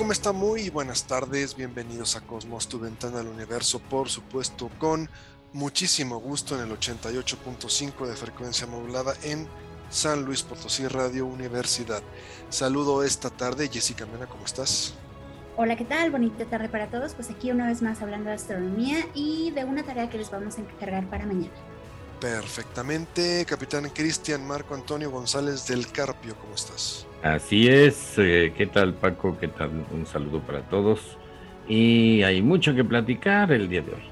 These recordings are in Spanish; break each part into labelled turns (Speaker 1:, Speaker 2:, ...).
Speaker 1: ¿Cómo está? Muy buenas tardes, bienvenidos a Cosmos, tu ventana al universo, por supuesto, con muchísimo gusto en el 88.5 de frecuencia modulada en San Luis Potosí Radio Universidad. Saludo esta tarde, Jessica Mena, ¿cómo estás?
Speaker 2: Hola, ¿qué tal? Bonita tarde para todos. Pues aquí una vez más hablando de astronomía y de una tarea que les vamos a encargar para mañana.
Speaker 1: Perfectamente, capitán Cristian Marco Antonio González del Carpio, ¿cómo estás?
Speaker 3: Así es, eh, ¿qué tal Paco? ¿Qué tal? Un saludo para todos. Y hay mucho que platicar el día de hoy.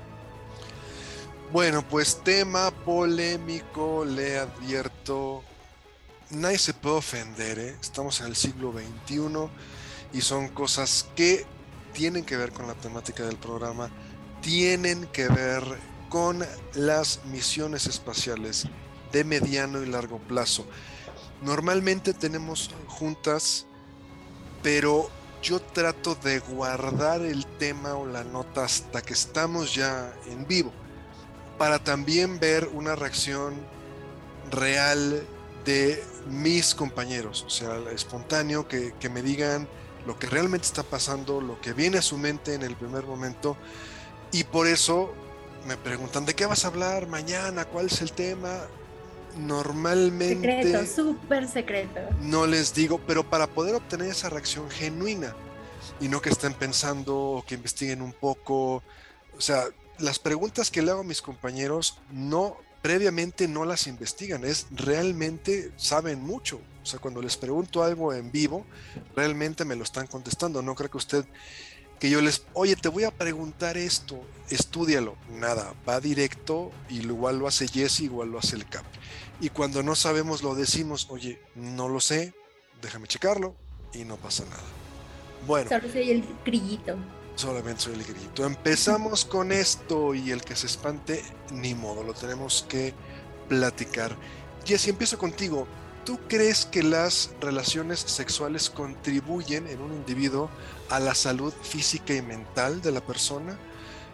Speaker 1: Bueno, pues tema polémico, le advierto. Nadie se puede ofender, ¿eh? estamos en el siglo XXI y son cosas que tienen que ver con la temática del programa, tienen que ver con las misiones espaciales de mediano y largo plazo. Normalmente tenemos juntas, pero yo trato de guardar el tema o la nota hasta que estamos ya en vivo, para también ver una reacción real de mis compañeros, o sea, espontáneo, que, que me digan lo que realmente está pasando, lo que viene a su mente en el primer momento, y por eso me preguntan, ¿de qué vas a hablar mañana? ¿Cuál es el tema? Normalmente...
Speaker 2: Secreto, súper secreto.
Speaker 1: No les digo, pero para poder obtener esa reacción genuina y no que estén pensando o que investiguen un poco, o sea, las preguntas que le hago a mis compañeros no previamente no las investigan, es realmente saben mucho. O sea, cuando les pregunto algo en vivo, realmente me lo están contestando. No creo que usted que yo les, oye, te voy a preguntar esto, estudialo. Nada, va directo y igual lo hace Jesse, igual lo hace el CAP. Y cuando no sabemos lo decimos, oye, no lo sé, déjame checarlo y no pasa nada. Bueno.
Speaker 2: Solo soy el grillito.
Speaker 1: Solamente soy el grillito. Empezamos con esto y el que se espante, ni modo, lo tenemos que platicar. Jesse, empiezo contigo. ¿Tú crees que las relaciones sexuales contribuyen en un individuo a la salud física y mental de la persona?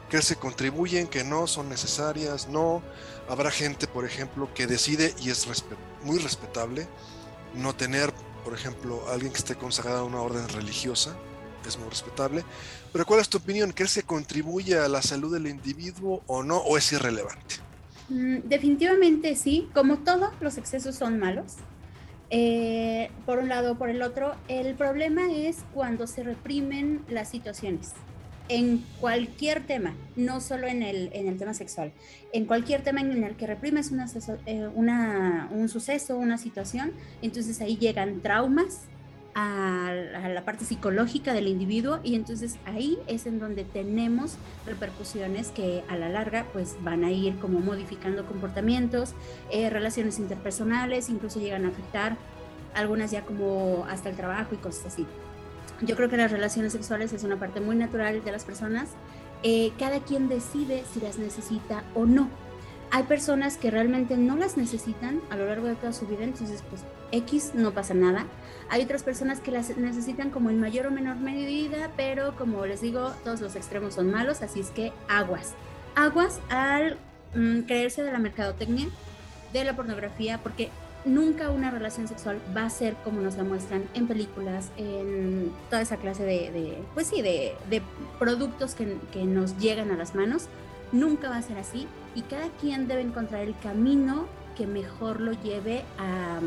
Speaker 1: ¿Crees que contribuyen, que no son necesarias? No. Habrá gente, por ejemplo, que decide, y es muy respetable, no tener, por ejemplo, alguien que esté consagrado a una orden religiosa, es muy respetable. Pero ¿cuál es tu opinión? ¿Crees que contribuye a la salud del individuo o no? ¿O es irrelevante?
Speaker 2: Mm, definitivamente sí. Como todo, los excesos son malos. Eh, por un lado o por el otro. El problema es cuando se reprimen las situaciones en cualquier tema, no solo en el, en el tema sexual, en cualquier tema en el que reprimes una, eh, una, un suceso, una situación, entonces ahí llegan traumas a, la parte psicológica del individuo y entonces ahí es en donde tenemos repercusiones que a la larga pues van a ir como modificando comportamientos, eh, relaciones interpersonales, incluso llegan a afectar algunas ya como hasta el trabajo y cosas así. Yo creo que las relaciones sexuales es una parte muy natural de las personas. Eh, cada quien decide si las necesita o no. Hay personas que realmente no las necesitan a lo largo de toda su vida, entonces pues X no pasa nada. Hay otras personas que las necesitan como en mayor o menor medida, pero como les digo, todos los extremos son malos, así es que aguas. Aguas al mm, creerse de la mercadotecnia, de la pornografía, porque nunca una relación sexual va a ser como nos la muestran en películas, en toda esa clase de, de pues sí, de, de productos que, que, nos llegan a las manos. Nunca va a ser así y cada quien debe encontrar el camino que mejor lo lleve a,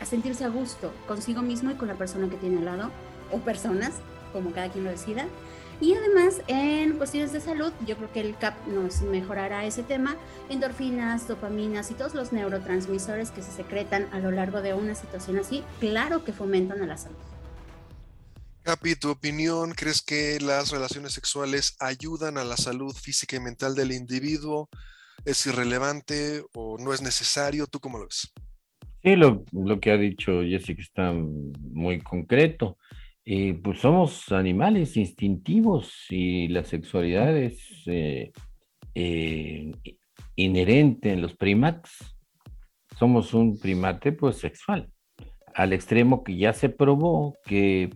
Speaker 2: a sentirse a gusto consigo mismo y con la persona que tiene al lado o personas, como cada quien lo decida. Y además, en cuestiones de salud, yo creo que el CAP nos mejorará ese tema. Endorfinas, dopaminas y todos los neurotransmisores que se secretan a lo largo de una situación así, claro que fomentan a la salud.
Speaker 1: Capi, tu opinión, ¿crees que las relaciones sexuales ayudan a la salud física y mental del individuo? Es irrelevante o no es necesario? ¿Tú cómo lo ves?
Speaker 3: Sí, lo, que ha dicho Jessica está muy concreto. y pues somos animales instintivos y la sexualidad es eh, eh, inherente en los primates. Somos un primate pues sexual, al extremo que ya se probó que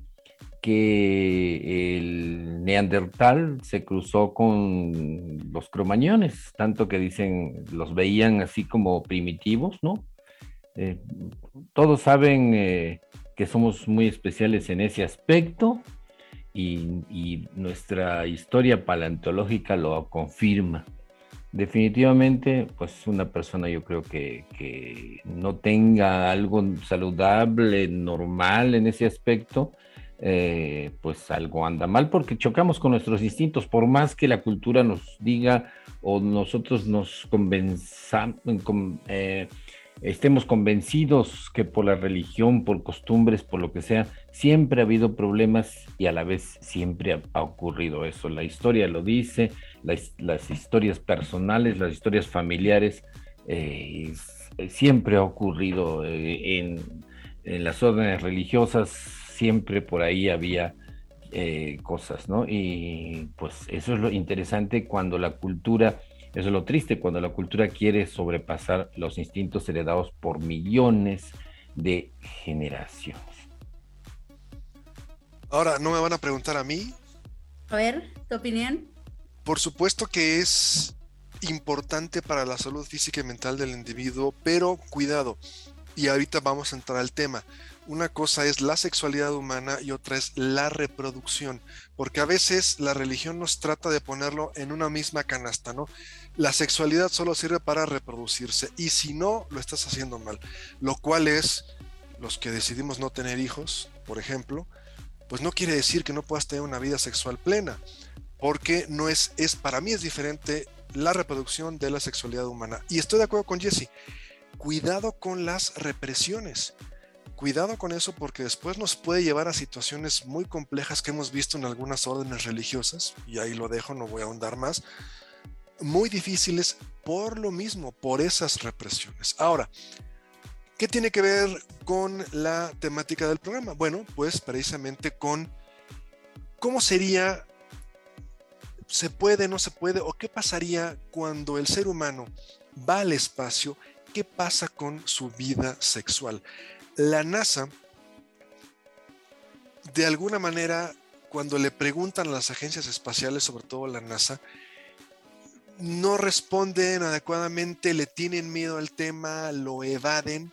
Speaker 3: que el neandertal se cruzó con los cromañones, tanto que dicen, los veían así como primitivos, ¿no? Eh, todos saben eh, que somos muy especiales en ese aspecto y, nuestra historia paleontológica lo confirma. Definitivamente, pues una persona yo creo que, que no tenga algo saludable, normal en ese aspecto, eh, pues algo anda mal porque chocamos con nuestros instintos, por más que la cultura nos diga o nosotros nos eh, estemos convencidos que por la religión, por costumbres, por lo que sea, siempre ha habido problemas y a la vez siempre ha, ocurrido eso. La historia lo dice, las, historias personales, las historias familiares, eh, siempre ha ocurrido en, en las órdenes religiosas siempre por ahí había eh, cosas, ¿no? Y pues eso es lo interesante cuando la cultura, eso es lo triste, cuando la cultura quiere sobrepasar los instintos heredados por millones de generaciones.
Speaker 1: Ahora, ¿no me van a preguntar a mí?
Speaker 2: A ver, ¿tu opinión?
Speaker 1: Por supuesto que es importante para la salud física y mental del individuo, pero cuidado, y ahorita vamos a entrar al tema una cosa es la sexualidad humana y otra es la reproducción, porque a veces la religión nos trata de ponerlo en una misma canasta, ¿no? La sexualidad solo sirve para reproducirse y si no, lo estás haciendo mal, lo cual es los que decidimos no tener hijos, por ejemplo, pues no quiere decir que no puedas tener una vida sexual plena, porque no es, es para mí es diferente la reproducción de la sexualidad humana. Y estoy de acuerdo con Jesse, cuidado con las represiones cuidado con eso porque después nos puede llevar a situaciones muy complejas que hemos visto en algunas órdenes religiosas, y ahí lo dejo, no voy a ahondar más, muy difíciles por lo mismo, por esas represiones. Ahora, ¿qué tiene que ver con la temática del programa? Bueno, pues precisamente con cómo sería, se puede, no se puede, o qué pasaría cuando el ser humano va al espacio, qué pasa con su vida sexual la NASA, de alguna manera, cuando le preguntan a las agencias espaciales, sobre todo la NASA, no responden adecuadamente, le tienen miedo al tema, lo evaden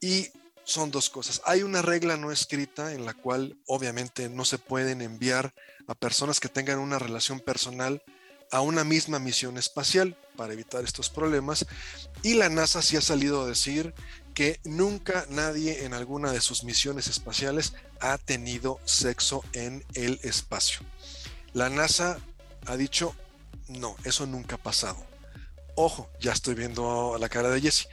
Speaker 1: y son dos cosas. Hay una regla no escrita en la cual obviamente no se pueden enviar a personas que tengan una relación personal a una misma misión espacial para evitar estos problemas y la NASA sí ha salido a decir que nunca nadie en alguna de sus misiones espaciales ha tenido sexo en el espacio. La NASA ha dicho, no, eso nunca ha pasado. Ojo, ya estoy viendo la cara de Jesse.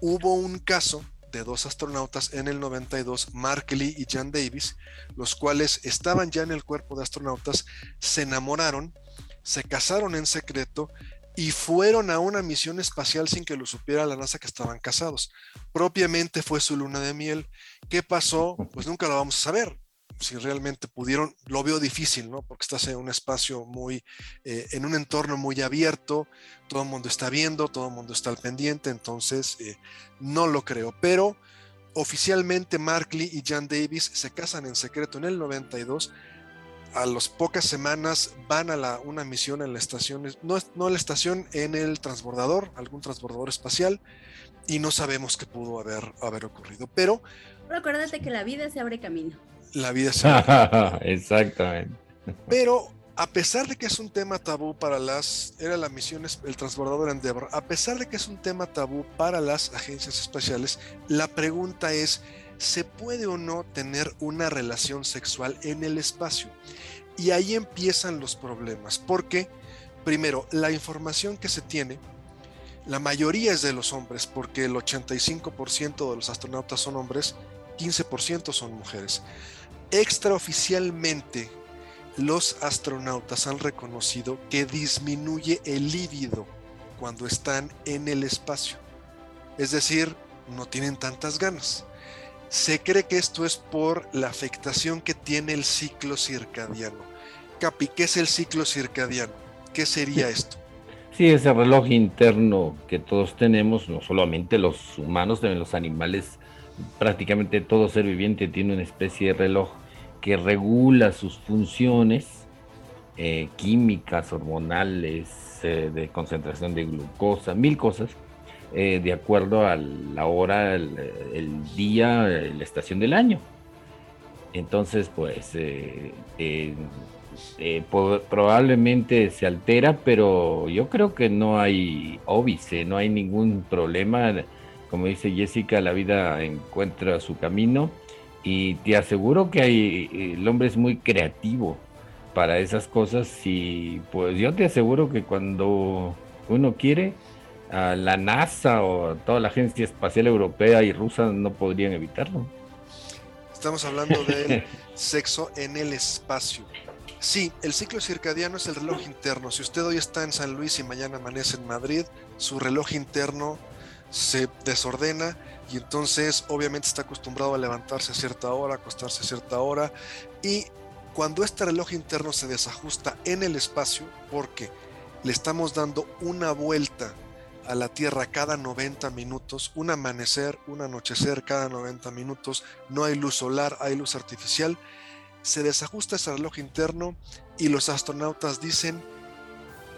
Speaker 1: Hubo un caso de dos astronautas en el 92, Mark Lee y Jan Davis, los cuales estaban ya en el cuerpo de astronautas, se enamoraron, se casaron en secreto y fueron a una misión espacial sin que lo supiera la NASA que estaban casados. Propiamente fue su luna de miel. ¿Qué pasó? Pues nunca lo vamos a saber. Si realmente pudieron, lo veo difícil, ¿no? Porque estás en un espacio muy, eh, en un entorno muy abierto, todo el mundo está viendo, todo el mundo está al pendiente, entonces eh, no lo creo. Pero oficialmente Mark Lee y Jan Davis se casan en secreto en el 92 a las pocas semanas van a la, una misión en la estación, no, no en la estación, en el transbordador, algún transbordador espacial, y no sabemos qué pudo haber, haber ocurrido. Pero.
Speaker 2: acuérdate que la vida se abre camino.
Speaker 1: La vida se abre
Speaker 3: Exactamente.
Speaker 1: Pero a pesar de que es un tema tabú para las. Era la misión, el transbordador Endeavour, a pesar de que es un tema tabú para las agencias espaciales, la pregunta es ¿se puede o no tener una relación sexual en el espacio? Y ahí empiezan los problemas, porque primero, la información que se tiene, la mayoría es de los hombres, porque el 85% de los astronautas son hombres, 15% son mujeres. Extraoficialmente, los astronautas han reconocido que disminuye el líbido cuando están en el espacio. Es decir, no tienen tantas ganas. Se cree que esto es por la afectación que tiene el ciclo circadiano. Capi, ¿qué es el ciclo circadiano? ¿Qué sería esto?
Speaker 3: Sí, ese reloj interno que todos tenemos, no solamente los humanos, también los animales, prácticamente todo ser viviente tiene una especie de reloj que regula sus funciones eh, químicas, hormonales, eh, de concentración de glucosa, mil cosas, eh, de acuerdo a la hora, el, día, la estación del año. Entonces, pues, probablemente se altera, pero yo creo que no hay óbice, no hay ningún problema. Como dice Jessica, la vida encuentra su camino y te aseguro que el hombre es muy creativo para esas cosas y pues yo te aseguro que cuando uno quiere, a la NASA o toda la Agencia Espacial Europea y rusa no podrían evitarlo.
Speaker 1: Estamos hablando del sexo en el espacio. Sí, el ciclo circadiano es el reloj interno. Si usted hoy está en San Luis y mañana amanece en Madrid, su reloj interno se desordena y entonces obviamente está acostumbrado a levantarse a cierta hora, acostarse a cierta hora y cuando este reloj interno se desajusta en el espacio, porque le estamos dando una vuelta a la Tierra cada 90 minutos, un amanecer, un anochecer cada 90 minutos, no hay luz solar, hay luz artificial, se desajusta ese reloj interno y los astronautas dicen,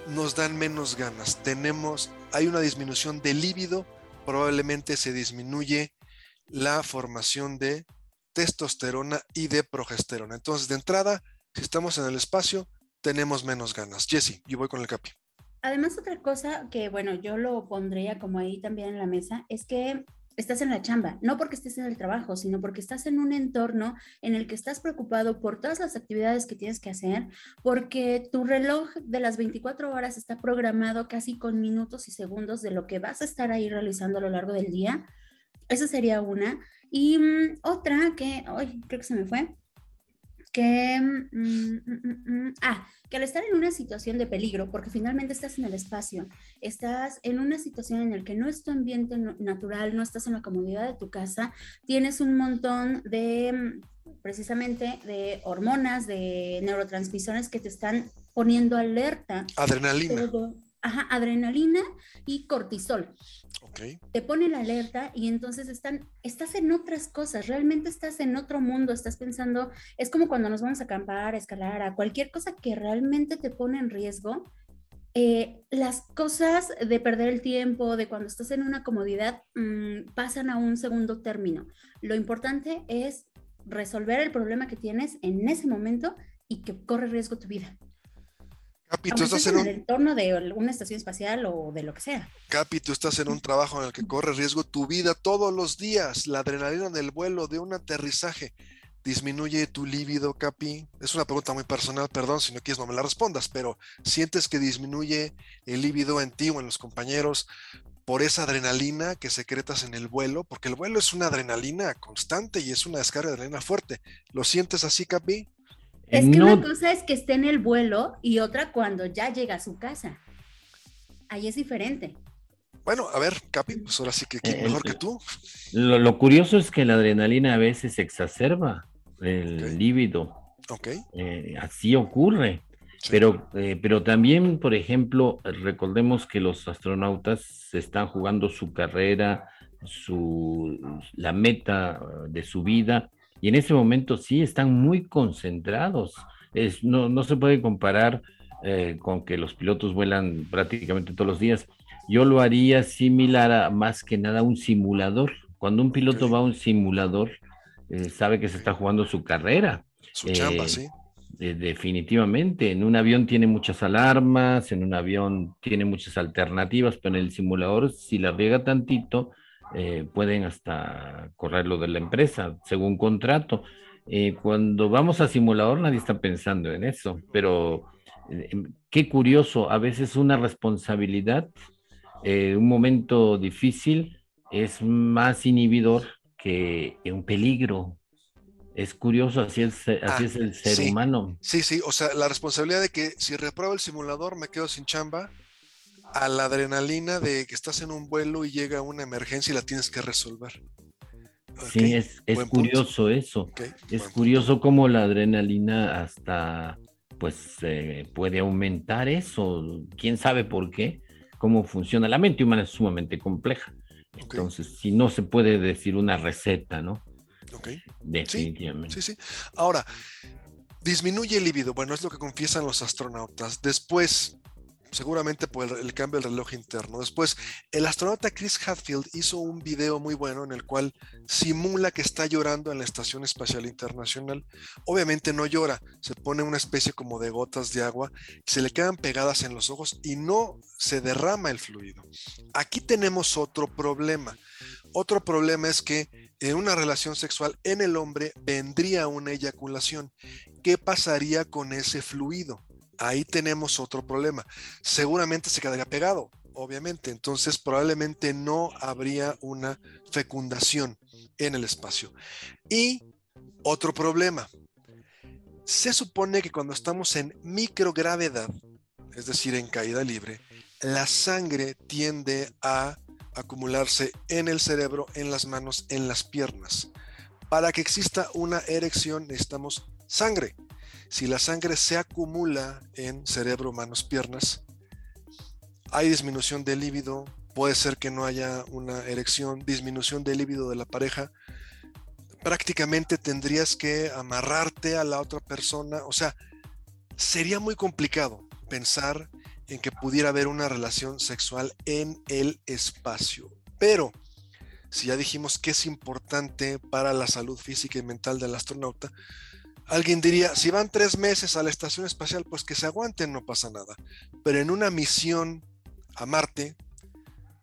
Speaker 1: nos dan menos ganas, tenemos, hay una disminución de líbido, probablemente se disminuye la formación de testosterona y de progesterona. Entonces, de entrada, si estamos en el espacio, tenemos menos ganas. Jesse, yo voy con el capi.
Speaker 2: Además, otra cosa que, bueno, yo lo pondría como ahí también en la mesa, es que estás en la chamba, no porque estés en el trabajo, sino porque estás en un entorno en el que estás preocupado por todas las actividades que tienes que hacer, porque tu reloj de las 24 horas está programado casi con minutos y segundos de lo que vas a estar ahí realizando a lo largo del día. Esa sería una. Y mm, otra que, hoy creo que se me fue, que, mm, mm, ah, que al estar en una situación de peligro, porque finalmente estás en el espacio, estás en una situación en la que no es tu ambiente natural, no estás en la comodidad de tu casa, tienes un montón de, precisamente, de hormonas, de neurotransmisores que te están poniendo alerta.
Speaker 1: Adrenalina.
Speaker 2: Ajá, adrenalina y cortisol. Te pone la alerta y entonces están, estás en otras cosas, realmente estás en otro mundo, estás pensando, es como cuando nos vamos a acampar, a escalar, a cualquier cosa que realmente te pone en riesgo. Eh, las cosas de perder el tiempo, de cuando estás en una comodidad, mm, pasan a un segundo término. Lo importante es resolver el problema que tienes en ese momento y que corre riesgo tu vida.
Speaker 1: Capi, tú estás en,
Speaker 2: un... el entorno de una estación espacial o de lo que sea.
Speaker 1: Capi, tú estás en un trabajo en el que corre riesgo tu vida todos los días. La adrenalina del vuelo, de un aterrizaje, disminuye tu líbido, Capi. Es una pregunta muy personal, perdón, si no quieres no me la respondas, pero ¿sientes que disminuye el líbido en ti o en los compañeros por esa adrenalina que secretas en el vuelo? Porque el vuelo es una adrenalina constante y es una descarga de adrenalina fuerte. ¿Lo sientes así, Capi?
Speaker 2: Es que una cosa es que esté en el vuelo y otra cuando ya llega a su casa. Ahí es diferente.
Speaker 1: Bueno, a ver, Capi, pues ahora sí que ¿quién mejor que tú.
Speaker 3: Lo, curioso es que la adrenalina a veces exacerba el líbido.
Speaker 1: Ok.
Speaker 3: Eh, así ocurre. Pero, eh, pero también, por ejemplo, recordemos que los astronautas están jugando su carrera, su, la meta de su vida y en ese momento sí están muy concentrados. Es, no, no se puede comparar eh, con que los pilotos vuelan prácticamente todos los días. Yo lo haría similar a más que nada a un simulador. Cuando un piloto va a un simulador, eh, sabe que se está jugando su carrera.
Speaker 1: Su chamba, eh, sí.
Speaker 3: definitivamente. En un avión tiene muchas alarmas, en un avión tiene muchas alternativas, pero en el simulador, si la riega tantito, eh, pueden hasta correrlo de la empresa, según contrato. Eh, cuando vamos a simulador nadie está pensando en eso, pero eh, em, qué curioso, a veces una responsabilidad, un momento difícil es más inhibidor que un peligro. Es curioso, así es, así ah, es el ser humano.
Speaker 1: Sí, sí, o sea, la responsabilidad de que si repruebo el simulador me quedo sin chamba, a la adrenalina de que estás en un vuelo y llega una emergencia y la tienes que resolver.
Speaker 3: Sí, es, curioso eso. es curioso cómo la adrenalina hasta pues eh, puede aumentar eso. ¿Quién sabe por qué? ¿Cómo funciona? La mente humana es sumamente compleja. Entonces, si no se puede decir una receta, ¿no?
Speaker 1: Ok. Sí, sí, Ahora, disminuye el líbido. Bueno, es lo que confiesan los astronautas. Después, seguramente por el, cambio del reloj interno. Después, el astronauta Chris Hadfield hizo un video muy bueno en el cual simula que está llorando en la Estación Espacial Internacional. Obviamente no llora, se pone una especie como de gotas de agua, se le quedan pegadas en los ojos y no se derrama el fluido. Aquí tenemos otro problema. Otro problema es que en una relación sexual en el hombre vendría una eyaculación. ¿Qué pasaría con ese fluido? Ahí tenemos otro problema. Seguramente se quedaría pegado, obviamente. Entonces probablemente no habría una fecundación en el espacio. Y otro problema. Se supone que cuando estamos en microgravedad, es decir, en caída libre, la sangre tiende a acumularse en el cerebro, en las manos, en las piernas. Para que exista una erección necesitamos sangre. Si la sangre se acumula en cerebro, manos, piernas, hay disminución del líbido, puede ser que no haya una erección, disminución del líbido de la pareja. Prácticamente tendrías que amarrarte a la otra persona, o sea, sería muy complicado pensar en que pudiera haber una relación sexual en el espacio. Pero si ya dijimos que es importante para la salud física y mental del astronauta, Alguien diría, si van tres meses a la estación espacial, pues que se aguanten, no pasa nada. Pero en una misión a Marte,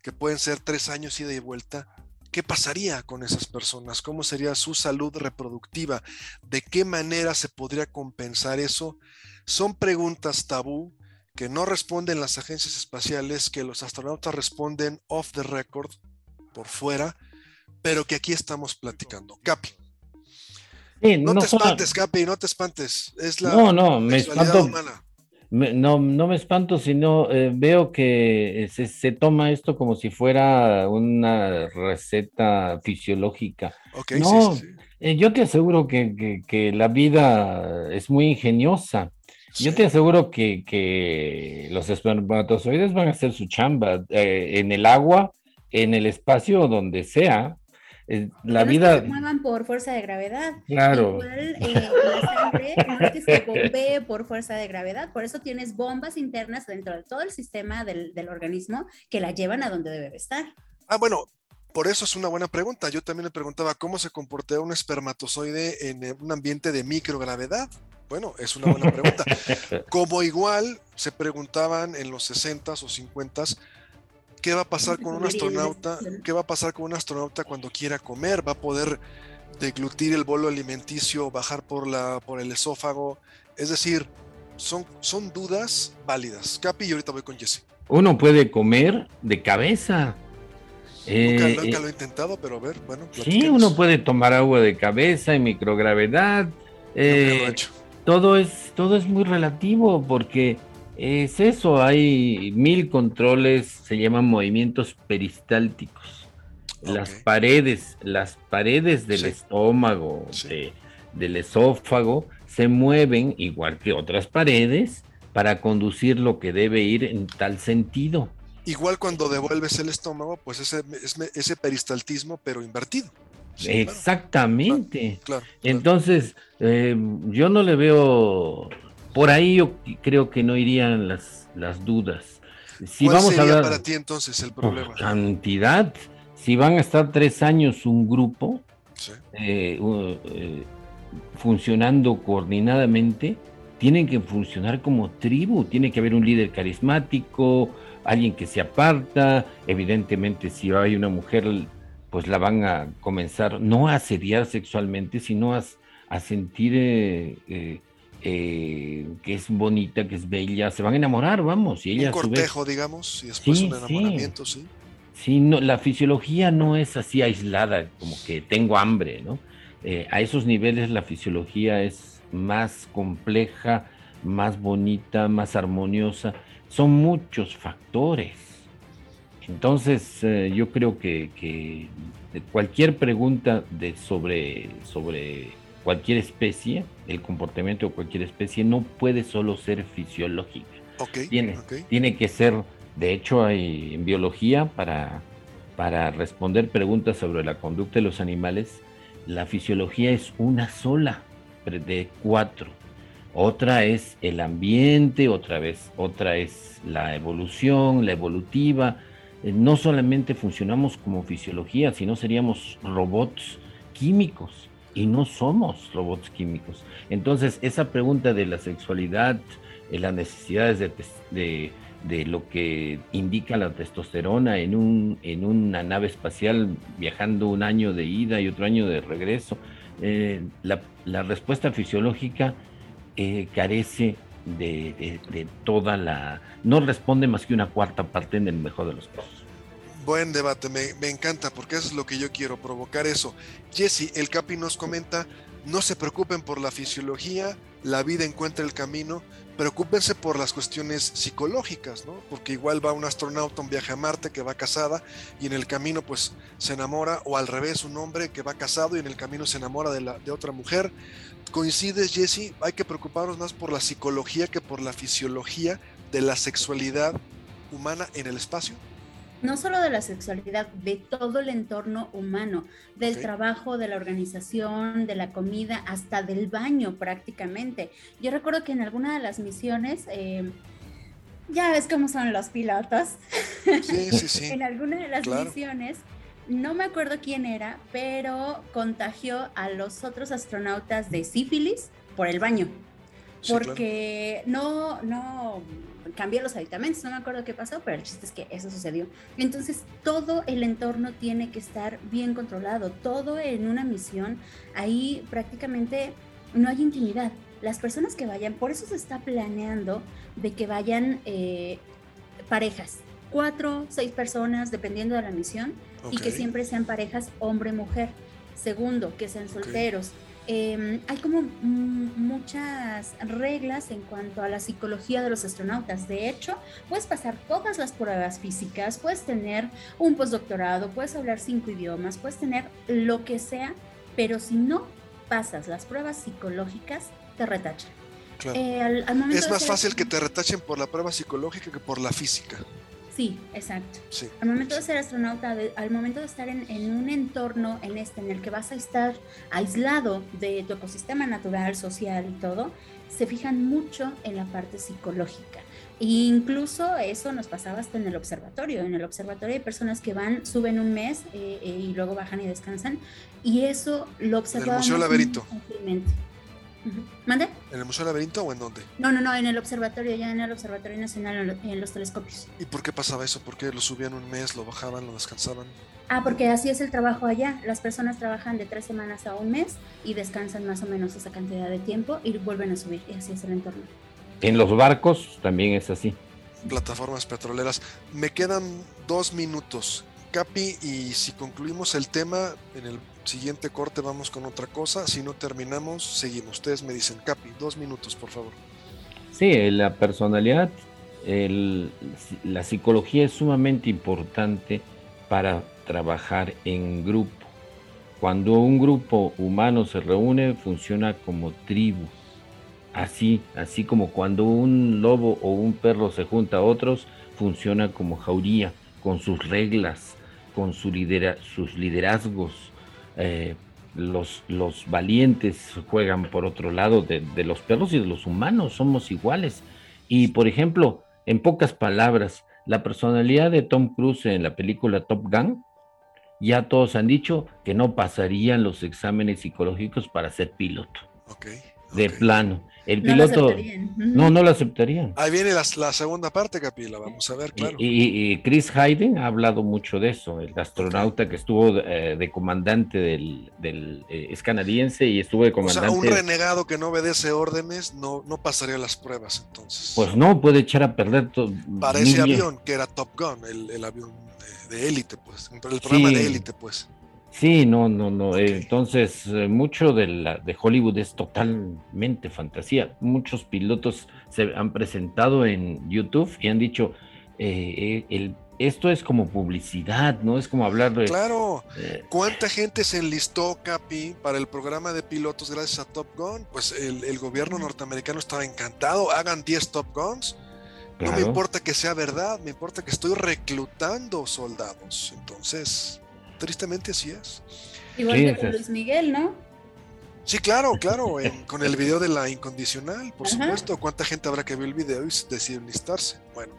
Speaker 1: que pueden ser tres años ida y vuelta, ¿qué pasaría con esas personas? ¿Cómo sería su salud reproductiva? ¿De qué manera se podría compensar eso? Son preguntas tabú que no responden las agencias espaciales, que los astronautas responden off the record, por fuera, pero que aquí estamos platicando. Capi no, te espantes, Capi, no te espantes. Es la
Speaker 3: no, no, me espanto. no, no me espanto, sino eh, veo que se, toma esto como si fuera una receta fisiológica. no, eh, yo te aseguro que, la vida es muy ingeniosa. Yo te aseguro que, los espermatozoides van a hacer su chamba eh, en el agua, en el espacio, donde sea. Eh, la vida.
Speaker 2: se muevan por fuerza de gravedad.
Speaker 3: Claro.
Speaker 2: Igual, eh, la sangre no es que se bombee por fuerza de gravedad, por eso tienes bombas internas dentro de todo el sistema del, del organismo que la llevan a donde debe estar.
Speaker 1: Ah, bueno, por eso es una buena pregunta. Yo también me preguntaba cómo se comportaría un espermatozoide en un ambiente de microgravedad. Bueno, es una buena pregunta. Como igual se preguntaban en los 60s o 50s ¿Qué va a pasar con un astronauta? ¿Qué va a pasar con un astronauta cuando quiera comer? ¿Va a poder deglutir el bolo alimenticio, bajar por, la, por el esófago? Es decir, son, son dudas válidas. Capi, y ahorita voy con Jesse.
Speaker 3: Uno puede comer de cabeza.
Speaker 1: nunca, eh, eh, lo he intentado, pero a ver, bueno.
Speaker 3: Sí, uno puede tomar agua de cabeza en microgravedad. Eh, todo, es, todo es muy relativo porque es eso, hay mil controles, se llaman movimientos peristálticos. Las paredes, las paredes del estómago, del esófago, se mueven igual que otras paredes para conducir lo que debe ir en tal sentido.
Speaker 1: Igual cuando devuelves el estómago, pues ese, ese peristaltismo, pero invertido.
Speaker 3: Exactamente. Entonces, eh, yo no ver por ahí yo creo que no irían las, las dudas.
Speaker 1: Si ¿Cuál vamos sería a para ti entonces el problema?
Speaker 3: Cantidad. Si van a estar tres años un grupo eh, eh, funcionando coordinadamente, tienen que funcionar como tribu. Tiene que haber un líder carismático, alguien que se aparta. Evidentemente, si hay una mujer, pues la van a comenzar no a asediar sexualmente, sino a, a sentir eh, eh, que es bonita, que es bella, se van a enamorar, vamos. Y ella
Speaker 1: un cortejo, digamos, y después un enamoramiento, sí.
Speaker 3: Sí, no, la fisiología no es así aislada, como que tengo hambre, ¿no? Eh, a esos niveles la fisiología es más compleja, más bonita, más armoniosa. Son muchos factores. Entonces, eh, yo creo que, cualquier pregunta de sobre, sobre cualquier especie, el comportamiento de cualquier especie, no puede solo ser fisiológica. tiene, tiene que ser, de hecho, hay en biología para, para responder preguntas sobre la conducta de los animales, la fisiología es una sola de cuatro. Otra es el ambiente, otra vez, otra es la evolución, la evolutiva. Eh, no solamente funcionamos como fisiología, sino seríamos robots químicos y no somos robots químicos. Entonces, esa pregunta de la sexualidad, de las necesidades de, de, lo que indica la testosterona en, un, en una nave espacial viajando un año de ida y otro año de regreso, eh, la, la, respuesta fisiológica eh, carece de, de, toda la... no responde más que una cuarta parte en el mejor de los casos.
Speaker 1: Buen debate, me, me, encanta porque eso es lo que yo quiero, provocar eso. Jesse, el Capi nos comenta, no se preocupen por la fisiología, la vida encuentra el camino, preocúpense por las cuestiones psicológicas, ¿no? Porque igual va un astronauta, un viaje a Marte que va casada y en el camino pues se enamora, o al revés, un hombre que va casado y en el camino se enamora de, la, de otra mujer. ¿Coincides, Jesse? Hay que preocuparnos más por la psicología que por la fisiología de la sexualidad humana en el espacio
Speaker 2: no solo de la sexualidad, de todo el entorno humano, del trabajo, de la organización, de la comida, hasta del baño prácticamente. Yo recuerdo que en alguna de las misiones, eh, ya ves cómo son los pilotos,
Speaker 1: sí, sí, sí.
Speaker 2: en alguna de las misiones, no me acuerdo quién era, pero contagió a los otros astronautas de sífilis por el baño. porque no, no cambié los aditamentos, no me acuerdo qué pasó, pero el chiste es que eso sucedió. Entonces, todo el entorno tiene que estar bien controlado, todo en una misión, ahí prácticamente no hay intimidad. Las personas que vayan, por eso se está planeando de que vayan eh, parejas, cuatro, seis personas, dependiendo de la misión, y que siempre sean parejas hombre-mujer. Segundo, que sean solteros. Em, hay como muchas reglas en cuanto a la psicología de los astronautas. De hecho, puedes pasar todas las pruebas físicas, puedes tener un postdoctorado, puedes hablar cinco idiomas, puedes tener lo que sea, pero si no pasas las pruebas psicológicas, te retachan.
Speaker 1: Eh, es más fácil que te retachen por la prueba psicológica que por la física.
Speaker 2: Sí, exacto. Al momento de ser astronauta, al momento de estar en, un entorno en este, en el que vas a estar aislado de tu ecosistema natural, social y todo, se fijan mucho en la parte psicológica. E incluso eso nos pasaba hasta en el observatorio. En el observatorio hay personas que van, suben un mes eh, eh, y luego bajan y descansan. Y eso lo observamos.
Speaker 1: En el Museo Laberinto.
Speaker 2: ¿Mande?
Speaker 1: ¿En el Museo Laberinto o en dónde?
Speaker 2: No, no, no, en el observatorio, ya en el Observatorio Nacional, en los telescopios.
Speaker 1: ¿Y por qué pasaba eso? ¿Por qué lo subían un mes, lo bajaban, lo descansaban?
Speaker 2: Ah, porque así es el trabajo allá. Las personas trabajan de tres semanas a un mes y descansan más o menos esa cantidad de tiempo y vuelven a subir. Y así es el entorno.
Speaker 3: En los barcos también es así.
Speaker 1: Plataformas petroleras. Me quedan dos minutos. Capi, y si concluimos el tema en el siguiente corte vamos con otra cosa. Si no terminamos, seguimos. Ustedes me dicen, Capi, dos minutos, por favor.
Speaker 3: Sí, la personalidad, la psicología es sumamente importante para trabajar en grupo. Cuando un grupo humano se reúne, funciona como tribu. Así, así como cuando un lobo o un perro se junta a otros, funciona como jauría, con sus reglas, con su sus liderazgos, eh, los, los valientes juegan por otro lado de, los perros y de los humanos, somos iguales. Y por ejemplo, en pocas palabras, la personalidad de Tom Cruise en la película Top Gun, ya todos han dicho que no pasarían los exámenes psicológicos para ser piloto. De plano. El piloto. No, no lo aceptarían.
Speaker 1: Ahí viene la, segunda parte, Capila, vamos a ver, claro.
Speaker 3: Y, Chris Hayden ha hablado mucho de eso, el astronauta que estuvo eh, de comandante del, del eh, es canadiense y estuvo de comandante. O
Speaker 1: sea, un renegado que no obedece órdenes no, no pasaría las pruebas, entonces.
Speaker 3: Pues no, puede echar a perder todo.
Speaker 1: Para ese avión, que era Top Gun, el, avión de élite, pues, el programa de élite, pues.
Speaker 3: Sí, no, no, no. Entonces, eh, mucho de, la, de Hollywood es totalmente fantasía. Muchos pilotos se han presentado en YouTube y han dicho, eh, el, esto es como publicidad, ¿no? Es como hablar de...
Speaker 1: Claro. ¿Cuánta gente se enlistó, Capi, para el programa de pilotos gracias a Top Gun? Pues el, el gobierno norteamericano estaba encantado. Hagan 10 Top Guns. No me importa que sea verdad, me importa que estoy reclutando soldados. Entonces, tristemente así es.
Speaker 2: Igual que con Luis Miguel, ¿no?
Speaker 1: Sí, claro, claro, con el video de la incondicional, por supuesto. ¿Cuánta gente habrá que ver el video y decide enlistarse? Bueno,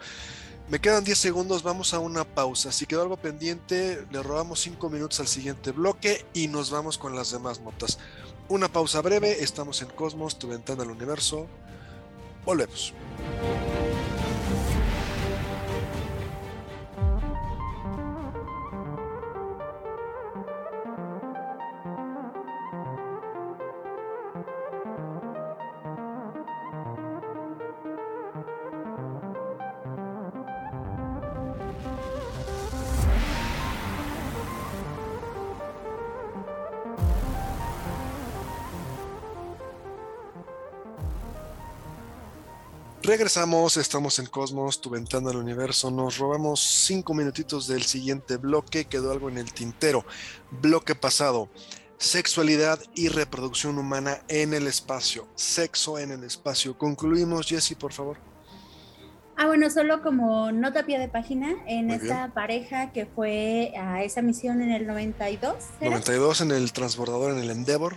Speaker 1: me quedan 10 segundos, vamos a una pausa. Si quedó algo pendiente, le robamos 5 minutos al siguiente bloque y nos vamos con las demás notas. Una pausa breve, estamos en Cosmos, tu ventana al universo. Volvemos. Regresamos, estamos en Cosmos, tu ventana al universo. Nos robamos cinco minutitos del siguiente bloque, quedó algo en el tintero. Bloque pasado, sexualidad y reproducción humana en el espacio, sexo en el espacio. Concluimos, Jesse, por favor.
Speaker 2: Ah, bueno, solo como nota pie de página, en esta pareja que fue a esa misión en el 92.
Speaker 1: 92 en el transbordador, en el Endeavor.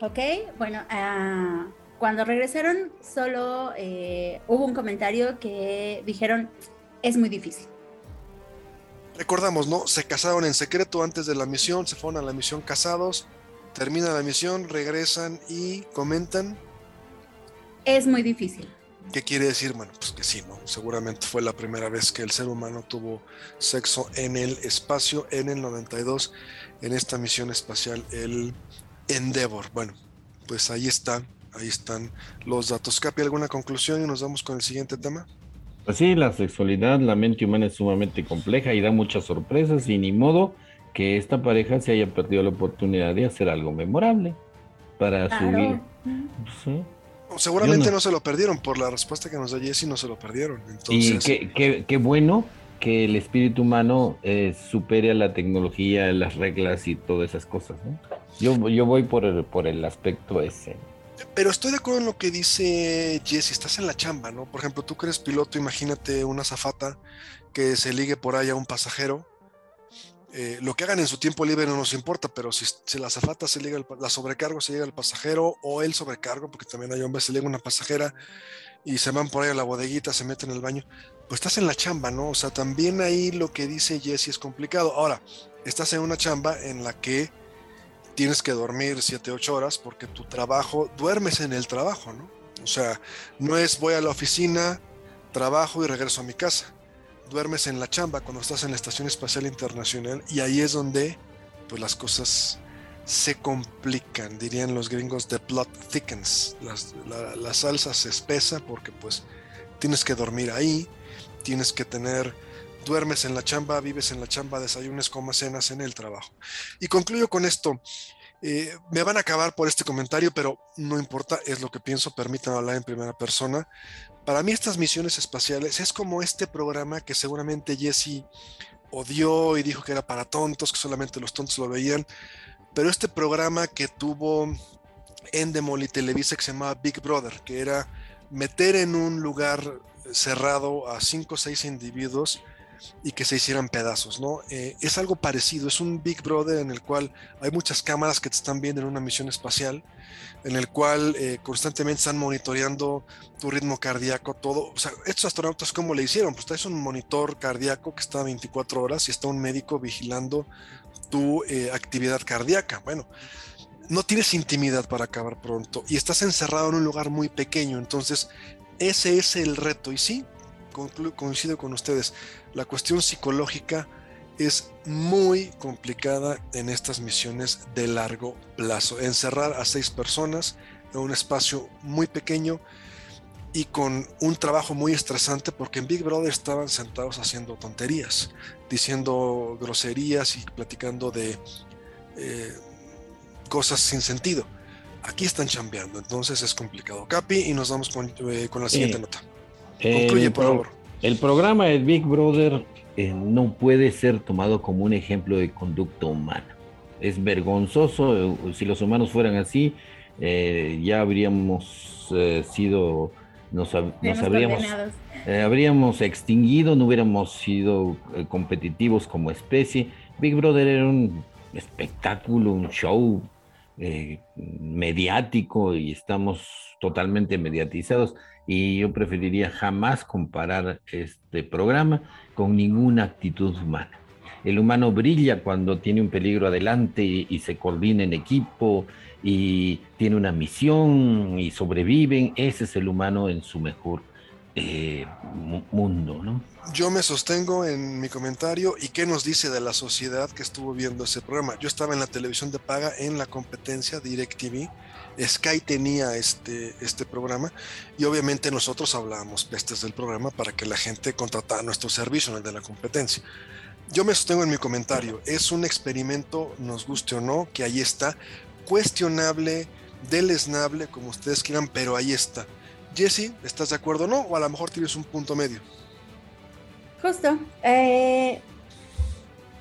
Speaker 2: Ok, bueno, uh, cuando regresaron, solo eh, hubo un comentario que dijeron, es muy difícil.
Speaker 1: Recordamos, ¿no? Se casaron en secreto antes de la misión, se fueron a la misión casados, termina la misión, regresan y comentan.
Speaker 2: Es muy difícil.
Speaker 1: ¿Qué quiere decir? Bueno, pues que sí, ¿no? Seguramente fue la primera vez que el ser humano tuvo sexo en el espacio en el 92, en esta misión espacial, el Endeavor. Bueno, pues ahí está ahí están los datos. Capi, ¿alguna conclusión y nos vamos con el siguiente tema?
Speaker 3: Pues sí, la sexualidad, la mente humana es sumamente compleja y da muchas sorpresas y ni modo que esta pareja se haya perdido la oportunidad de hacer algo memorable para su vida.
Speaker 1: Seguramente no. se lo perdieron, por la respuesta que nos da Jesse no se lo perdieron.
Speaker 3: Y qué, bueno que el espíritu humano eh, supere a la tecnología, las reglas y todas esas cosas. Yo, yo voy por el, por el aspecto ese.
Speaker 1: Pero estoy de acuerdo en lo que dice Jesse, estás en la chamba, ¿no? Por ejemplo, tú que eres piloto, imagínate una zafata que se ligue por ahí a un pasajero. Eh, lo que hagan en su tiempo libre no nos importa, pero si, la zafata se liga, la sobrecargo se llega al pasajero o el sobrecargo, porque también hay hombres, se liga una pasajera y se van por ahí a la bodeguita, se meten en el baño, pues estás en la chamba, ¿no? O sea, también ahí lo que dice Jesse es complicado. Ahora, estás en una chamba en la que tienes que dormir 7, 8 horas porque tu trabajo, duermes en el trabajo, ¿no? O sea, no es voy a la oficina, trabajo y regreso a mi casa. Duermes en la chamba cuando estás en la Estación Espacial Internacional y ahí es donde pues las cosas se complican, dirían los gringos, the plot thickens, la, la salsa se espesa porque pues tienes que dormir ahí, tienes que tener duermes en la chamba, vives en la chamba, desayunes, comas, cenas en el trabajo. Y concluyo con esto. Eh, me van a acabar por este comentario, pero no importa, es lo que pienso, permítanme hablar en primera persona. Para mí estas misiones espaciales es como este programa que seguramente Jesse odió y dijo que era para tontos, que solamente los tontos lo veían, pero este programa que tuvo Endemol y Televisa que se llamaba Big Brother, que era meter en un lugar cerrado a cinco o seis individuos y que se hicieran pedazos, ¿no? Eh, es algo parecido, es un Big Brother en el cual hay muchas cámaras que te están viendo en una misión espacial, en el cual eh, constantemente están monitoreando tu ritmo cardíaco, todo. O sea, estos astronautas, ¿cómo le hicieron? Pues traes un monitor cardíaco que está 24 horas y está un médico vigilando tu eh, actividad cardíaca. Bueno, no tienes intimidad para acabar pronto y estás encerrado en un lugar muy pequeño, entonces ese es el reto. Y sí, coincido con ustedes, la cuestión psicológica es muy complicada en estas misiones de largo plazo. Encerrar a seis personas en un espacio muy pequeño y con un trabajo muy estresante porque en Big Brother estaban sentados haciendo tonterías, diciendo groserías y platicando de eh, cosas sin sentido. Aquí están chambeando, entonces es complicado. Capi, y nos vamos con, eh, con la siguiente nota.
Speaker 3: Concluye, por favor. El programa de Big Brother eh, no puede ser tomado como un ejemplo de conducta humana. Es vergonzoso, si los humanos fueran así, ya habríamos sido, nos, nos habríamos, habríamos extinguido, no hubiéramos sido competitivos como especie. Big Brother era un espectáculo, un show eh, mediático y estamos totalmente mediatizados y yo preferiría jamás comparar este programa con ninguna actitud humana. El humano brilla cuando tiene un peligro adelante y, se coordina en equipo y tiene una misión y sobreviven. Ese es el humano en su mejor eh, mundo, ¿no?
Speaker 1: Yo me sostengo en mi comentario y qué nos dice de la sociedad que estuvo viendo ese programa. Yo estaba en la televisión de paga en la competencia DirecTV. Sky tenía este, este programa y obviamente nosotros hablábamos pestes del programa para que la gente contratara nuestro servicio, en el de la competencia. Yo me sostengo en mi comentario. Es un experimento, nos guste o no, que ahí está, cuestionable, deleznable, como ustedes quieran, pero ahí está Jesse, ¿estás de acuerdo o no? O a lo mejor tienes un punto medio.
Speaker 2: Justo. Eh,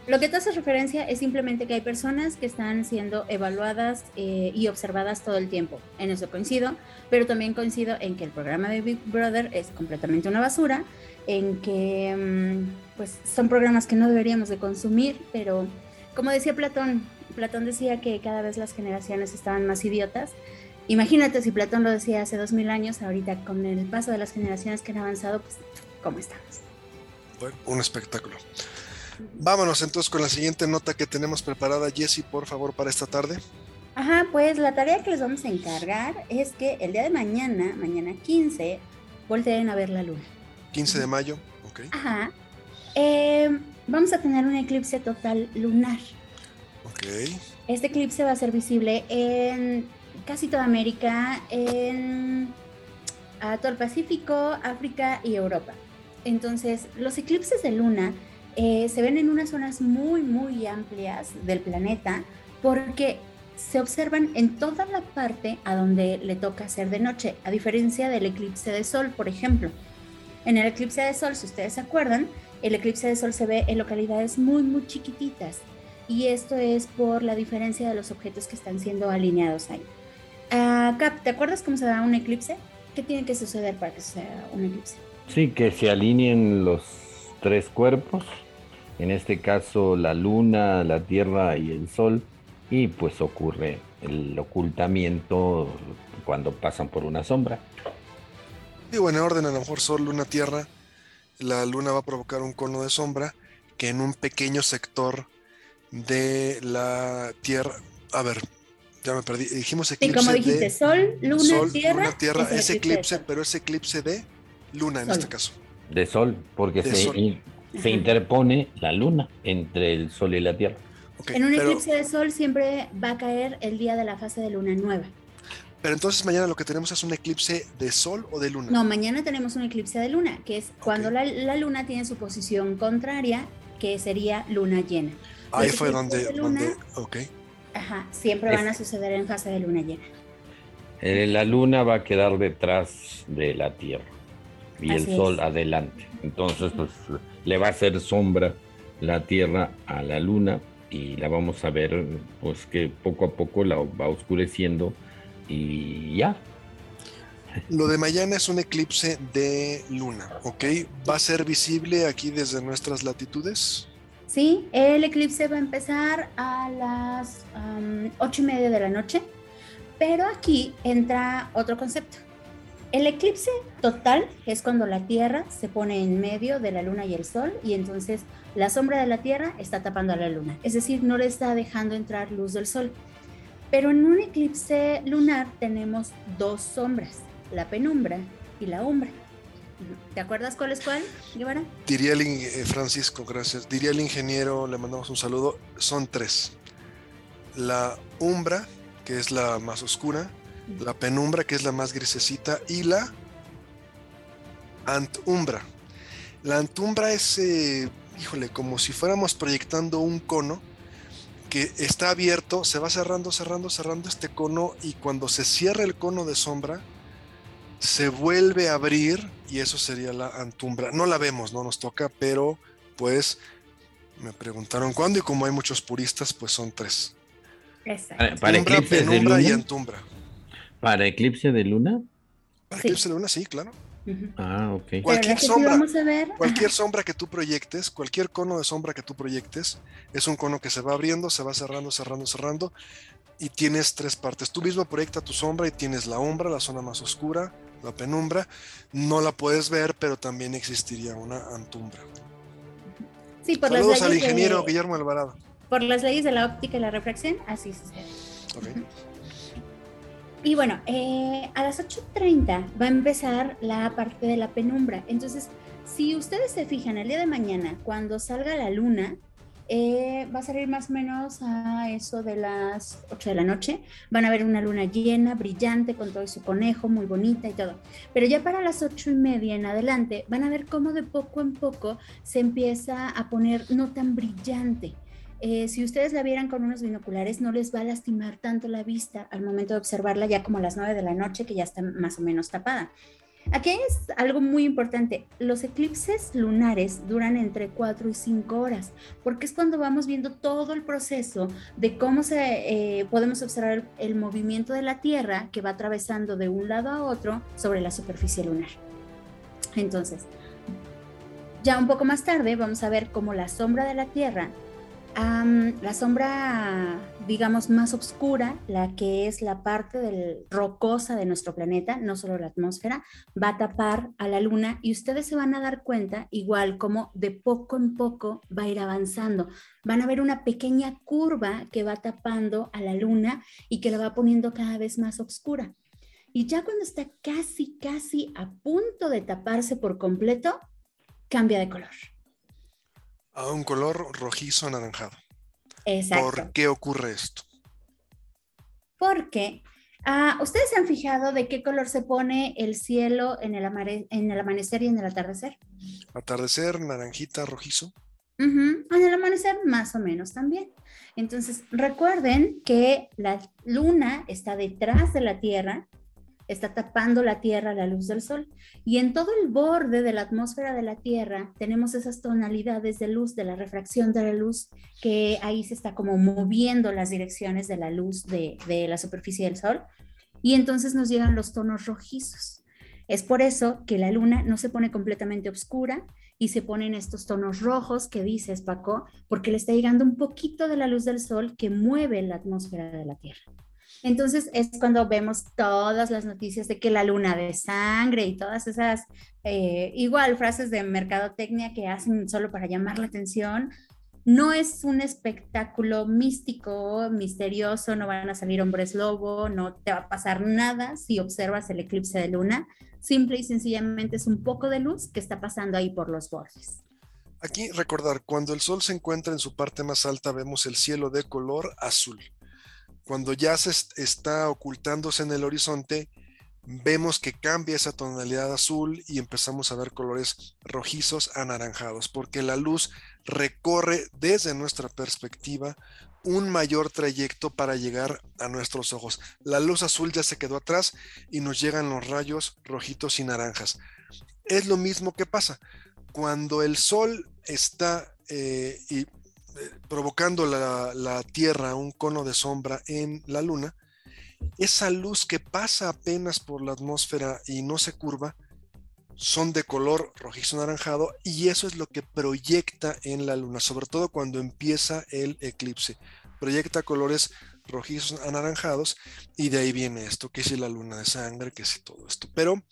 Speaker 2: lo que te hace referencia es simplemente que hay personas que están siendo evaluadas eh, y observadas todo el tiempo. En eso coincido, pero también coincido en que el programa de Big Brother es completamente una basura, en que mm, pues son programas que no deberíamos de consumir, pero como decía Platón, Platón decía que cada vez las generaciones estaban más idiotas Imagínate si Platón lo decía hace dos mil años, ahorita con el paso de las generaciones que han avanzado, pues, ¿cómo estamos?
Speaker 1: Bueno, un espectáculo. Vámonos entonces con la siguiente nota que tenemos preparada, Jessie, por favor, para esta tarde.
Speaker 2: Ajá, pues la tarea que les vamos a encargar es que el día de mañana, mañana 15, volteen a ver la luna.
Speaker 1: 15 de mayo, ok.
Speaker 2: Ajá. Em, vamos a tener un eclipse total lunar.
Speaker 1: Ok.
Speaker 2: Este eclipse va a ser visible en casi toda América, en todo el Pacífico, África y Europa. Entonces, los eclipses de luna eh, se ven en unas zonas muy, muy amplias del planeta porque se observan en toda la parte a donde le toca ser de noche, a diferencia del eclipse de sol, por ejemplo. En el eclipse de sol, si ustedes se acuerdan, el eclipse de sol se ve en localidades muy, muy chiquititas. Y esto es por la diferencia de los objetos que están siendo alineados ahí. Uh, Cap, ¿te acuerdas cómo se da un eclipse? ¿Qué tiene que suceder para que sea un eclipse?
Speaker 3: Sí, que se alineen los tres cuerpos, en este caso la luna, la tierra y el sol, y pues ocurre el ocultamiento cuando pasan por una sombra.
Speaker 1: Digo, en orden, a lo mejor sol, luna, tierra, la luna va a provocar un cono de sombra que en un pequeño sector de la tierra, a ver, ya me perdí. Dijimos eclipse.
Speaker 2: Y como dijiste, sol, luna, tierra. Luna,
Speaker 1: tierra, es, eclipse, pero es eclipse de luna en este caso.
Speaker 3: De sol, porque se, se interpone la luna entre el sol y la tierra.
Speaker 2: en un eclipse de sol siempre va a caer el día de la fase de luna nueva.
Speaker 1: Pero entonces mañana lo que tenemos es un eclipse de sol o de luna.
Speaker 2: No, mañana tenemos un eclipse de luna, que es cuando la, la, luna tiene su posición contraria, que sería luna llena.
Speaker 1: Ahí fue donde, donde, ok.
Speaker 2: Ajá, siempre van a suceder en fase de luna llena.
Speaker 3: Eh, la luna va a quedar detrás de la Tierra y el Sol adelante. Entonces, pues le va a hacer sombra la Tierra a la luna y la vamos a ver, pues que poco a poco la va oscureciendo y ya.
Speaker 1: Lo de mañana es un eclipse de luna, ¿ok? ¿Va a ser visible aquí desde nuestras latitudes?
Speaker 2: Sí, el eclipse va a empezar a las ocho y media de la noche, pero aquí entra otro concepto. El eclipse total es cuando la Tierra se pone en medio de la Luna y el Sol y entonces la sombra de la Tierra está tapando a la Luna, es decir, no le está dejando entrar luz del Sol. Pero en un eclipse lunar tenemos dos sombras, la penumbra y la umbra. ¿Te acuerdas cuál es cuál, Guevara?
Speaker 1: Diría el eh, Francisco, gracias. Diría el ingeniero, le mandamos un saludo. Son tres. La umbra, que es la más oscura, la penumbra, que es la más grisecita, y la antumbra. La antumbra es, eh, híjole, como si fuéramos proyectando un cono que está abierto, se va cerrando, cerrando, cerrando este cono y cuando se cierra el cono de sombra, se vuelve a abrir y eso sería la antumbra. No la vemos, no nos toca, pero pues me preguntaron cuándo y como hay muchos puristas, pues son tres.
Speaker 3: Exacto. Para, eclipse de luna?
Speaker 1: y antumbra.
Speaker 3: ¿Para eclipse de luna?
Speaker 1: Para eclipse de luna, sí, claro.
Speaker 3: Ah, ok.
Speaker 1: Cualquier sombra, cualquier sombra que tú proyectes, cualquier cono de sombra que tú proyectes, es un cono que se va abriendo, se va cerrando, cerrando, cerrando, y tienes tres partes. Tú mismo proyecta tu sombra y tienes la umbra, la zona más oscura, la penumbra. No la puedes ver, pero también existiría una antumbra.
Speaker 2: Sí, por
Speaker 1: Saludos al ingeniero Guillermo Alvarado.
Speaker 2: Por las leyes de la óptica y la refracción, así okay. Y bueno, eh, a las 8.30 va a empezar la parte de la penumbra. Entonces, si ustedes se fijan el día de mañana, cuando salga la luna, eh, va a salir más o menos a eso de las 8 de la noche. Van a ver una luna llena, brillante, con todo su conejo, muy bonita y todo. Pero ya para las 8 y media en adelante, van a ver cómo de poco en poco se empieza a poner no tan brillante. Eh, si ustedes la vieran con unos binoculares, no les va a lastimar tanto la vista al momento de observarla ya como a las 9 de la noche, que ya está más o menos tapada. Aquí es algo muy importante. Los eclipses lunares duran entre 4 y 5 horas, porque es cuando vamos viendo todo el proceso de cómo se, eh, podemos observar el, movimiento de la Tierra que va atravesando de un lado a otro sobre la superficie lunar. Entonces, ya un poco más tarde vamos a ver cómo la sombra de la Tierra la sombra, digamos, más oscura, la que es la parte del rocosa de nuestro planeta, no solo la atmósfera, va a tapar a la luna y ustedes se van a dar cuenta, igual como de poco en poco va a ir avanzando. Van a ver una pequeña curva que va tapando a la luna y que la va poniendo cada vez más oscura. Y ya cuando está casi, casi a punto de taparse por completo, cambia de color
Speaker 1: a un color rojizo anaranjado.
Speaker 2: Exacto.
Speaker 1: ¿Por qué ocurre esto?
Speaker 2: Porque ah, ustedes se han fijado de qué color se pone el cielo en el, en el amanecer y en el atardecer.
Speaker 1: Atardecer, naranjita, rojizo.
Speaker 2: En el amanecer más o menos también. Entonces, recuerden que la luna está detrás de la Tierra está tapando la Tierra la luz del Sol. Y en todo el borde de la atmósfera de la Tierra tenemos esas tonalidades de luz, de la refracción de la luz, que ahí se está como moviendo las direcciones de la luz de, la superficie del Sol. Y entonces nos llegan los tonos rojizos. Es por eso que la luna no se pone completamente oscura y se ponen estos tonos rojos que dices, Paco, porque le está llegando un poquito de la luz del sol que mueve la atmósfera de la Tierra. Entonces es cuando vemos todas las noticias de que la luna de sangre y todas esas, eh, igual frases de mercadotecnia que hacen solo para llamar la atención. No es un espectáculo místico, misterioso, no van a salir hombres lobo, no te va a pasar nada si observas el eclipse de luna. Simple y sencillamente es un poco de luz que está pasando ahí por los bordes.
Speaker 1: Aquí recordar, cuando el sol se encuentra en su parte más alta vemos el cielo de color azul. Cuando ya se está ocultándose en el horizonte, vemos que cambia esa tonalidad azul y empezamos a ver colores rojizos anaranjados, porque la luz recorre desde nuestra perspectiva un mayor trayecto para llegar a nuestros ojos. La luz azul ya se quedó atrás y nos llegan los rayos rojitos y naranjas. Es lo mismo que pasa cuando el sol está eh, y provocando la, Tierra un cono de sombra en la Luna, esa luz que pasa apenas por la atmósfera y no se curva, son de color rojizo anaranjado y eso es lo que proyecta en la luna, sobre todo cuando empieza el eclipse. Proyecta colores rojizos anaranjados y de ahí viene esto, que es la luna de sangre, que es todo esto. Pero